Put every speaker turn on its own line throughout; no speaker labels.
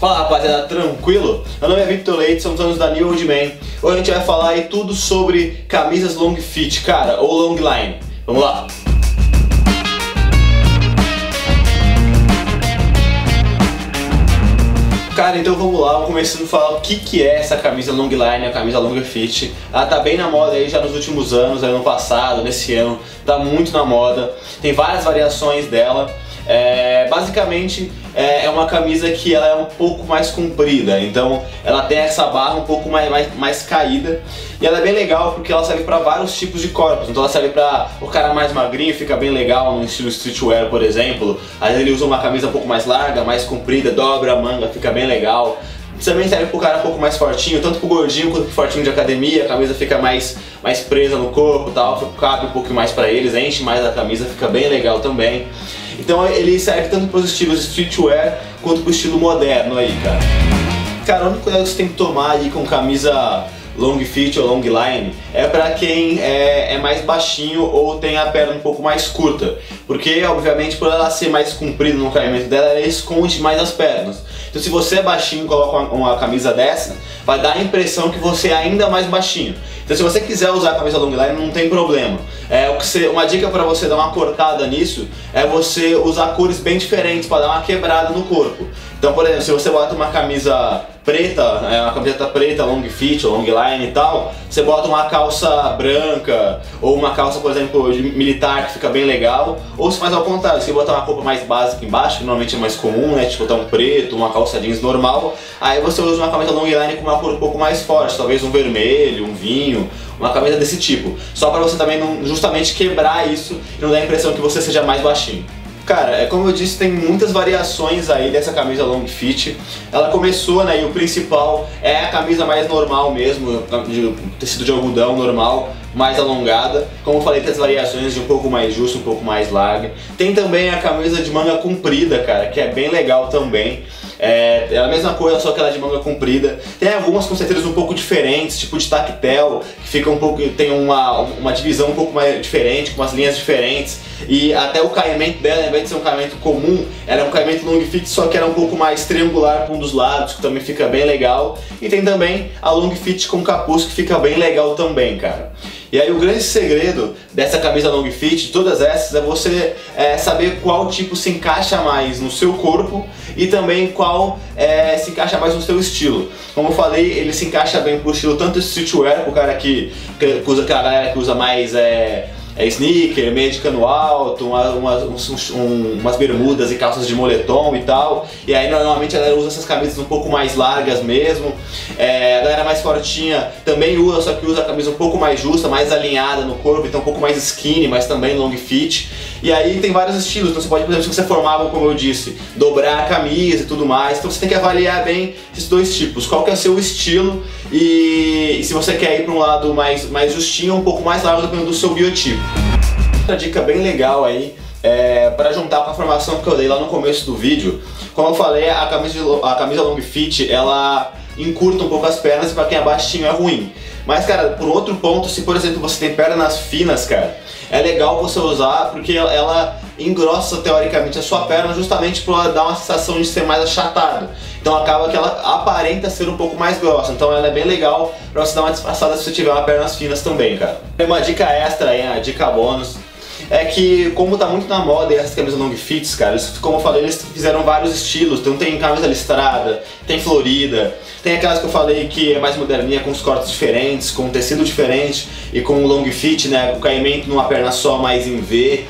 Fala rapaziada, tranquilo? Meu nome é Victor Leite, somos anos da New Old Man. Hoje a gente vai falar aí tudo sobre camisas long fit, cara, ou long line. Vamos lá! Cara, então vamos lá, começando a falar o que, que é essa camisa long line, a camisa long fit. Ela tá bem na moda aí já nos últimos anos, ano passado, nesse ano, tá muito na moda. Tem várias variações dela. É, basicamente é, é, uma camisa que ela é um pouco mais comprida, então ela tem essa barra um pouco mais, mais, mais caída e ela é bem legal porque ela serve para vários tipos de corpos. Então ela serve para o cara mais magrinho, fica bem legal no estilo streetwear, por exemplo. Vezes ele usa uma camisa um pouco mais larga, mais comprida, dobra a manga, fica bem legal. Também serve pro cara um pouco mais fortinho, tanto pro gordinho quanto pro fortinho de academia, a camisa fica mais, mais presa no corpo tal, cabe um pouco mais para eles, enche mais a camisa, fica bem legal também. Então ele serve tanto para os estilos streetwear quanto para o estilo moderno aí, cara. Cara, a única coisa que você tem que tomar aí com camisa long fit ou long line é para quem é, é, mais baixinho ou tem a perna um pouco mais curta, porque obviamente por ela ser mais comprida no caimento dela, ela esconde mais as pernas. Então se você é baixinho e coloca uma, uma, camisa dessa, vai dar a impressão que você é ainda mais baixinho. Então se você quiser usar a camisa long line, não tem problema. É, você, uma dica para você dar uma cortada nisso é você usar cores bem diferentes para dar uma quebrada no corpo. Então, por exemplo, se você bota uma camisa preta, é, uma camiseta preta, long fit, long line e tal, você bota uma calça branca ou uma calça, por exemplo, de militar que fica bem legal, ou se faz ao contrário, você bota uma roupa mais básica embaixo, que normalmente é mais comum, né, tipo botar um preto, uma calça jeans normal, aí você usa uma camisa long line com uma cor um pouco mais forte, talvez um vermelho, um vinho, uma camisa desse tipo, só para você também não, justamente quebrar isso e não dar a impressão que você seja mais baixinho. Cara, é como eu disse, tem muitas variações aí dessa camisa long fit. Ela começou, né, e o principal é a camisa mais normal mesmo, de tecido de algodão normal, mais alongada. Como eu falei, tem as variações de um pouco mais justo, um pouco mais larga. Tem também a camisa de manga comprida, cara, que é bem legal também. É, é a mesma coisa, só que ela é de manga comprida. Tem algumas com certeza um pouco diferentes, tipo de tactel, que fica um pouco. tem uma, uma divisão um pouco mais diferente, com umas linhas diferentes. E até o caimento dela, ao invés de ser um caimento comum, era um caimento long fit, só que era um pouco mais triangular com um dos lados, que também fica bem legal. E tem também a long fit com capuz, que fica bem legal também, cara. E aí o grande segredo dessa camisa long fit, de todas essas, é você é, saber qual tipo se encaixa mais no seu corpo e também qual é, se encaixa mais no seu estilo. Como eu falei, ele se encaixa bem pro estilo tanto streetwear, pro cara que, que usa aquela galera que usa mais é, é sneaker, meia de cano alto, uma, uma, uns, um, umas bermudas e calças de moletom e tal. E aí normalmente ela usa essas camisas um pouco mais largas mesmo. É, a galera mais fortinha também usa, só que usa a camisa um pouco mais justa, mais alinhada no corpo, então um pouco mais skinny, mas também long fit. E aí tem vários estilos, então você pode, por exemplo, se você formava, como eu disse, dobrar a camisa e tudo mais, então você tem que avaliar bem esses dois tipos, qual que é o seu estilo e, e se você quer ir para um lado mais, mais justinho um pouco mais largo dependendo do seu biotipo. Outra dica bem legal aí é, para juntar com a formação que eu dei lá no começo do vídeo. Como eu falei, a camisa, a camisa long fit ela encurta um pouco as pernas e para quem é baixinho é ruim. Mas, cara, por outro ponto, se por exemplo você tem pernas finas, cara, é legal você usar porque ela engrossa teoricamente a sua perna justamente para dar uma sensação de ser mais achatada. Então acaba que ela aparenta ser um pouco mais grossa. Então ela é bem legal para você dar uma disfarçada se você tiver uma pernas finas também, cara. Uma dica extra aí, a dica bônus é que como tá muito na moda essas camisas long fits, cara, eles, como eu falei, eles fizeram vários estilos. Então tem camisa listrada, tem florida, tem aquelas que eu falei que é mais moderninha, com os cortes diferentes, com tecido diferente e com long fit, né, o caimento numa perna só, mais em V.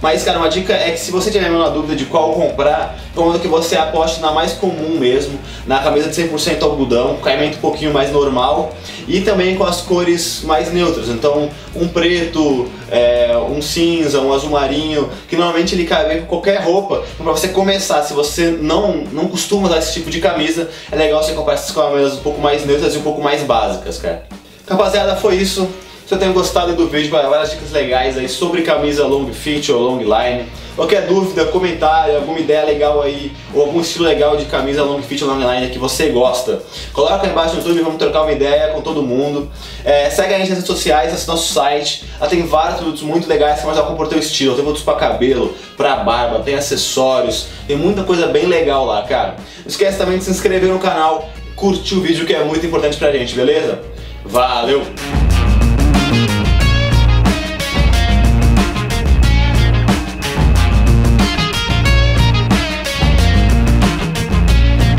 Mas, cara, uma dica é que se você tiver uma dúvida de qual comprar, recomendo que você aposte na mais comum mesmo, na camisa de 100% algodão, caimento um pouquinho mais normal e também com as cores mais neutras. Então, um preto, é, um cinza, um azul marinho, que normalmente ele cai bem com qualquer roupa. Então, pra você começar, se você não, não costuma usar esse tipo de camisa, é legal você comprar essas camisas um pouco mais neutras e um pouco mais básicas, cara. Rapaziada, foi isso. Espero tenham gostado do vídeo, várias dicas legais aí sobre camisa long fit ou long line. Qualquer dúvida, comentário, alguma ideia legal aí, ou algum estilo legal de camisa long fit ou long line que você gosta, coloca aí embaixo no YouTube, vamos trocar uma ideia com todo mundo. É, segue a gente nas redes sociais, acesse nosso site, lá tem vários produtos muito legais que mostram o teu estilo, tem produtos para cabelo, para barba, tem acessórios, tem muita coisa bem legal lá, cara. Não esquece também de se inscrever no canal, curtir o vídeo que é muito importante pra gente, beleza? Valeu!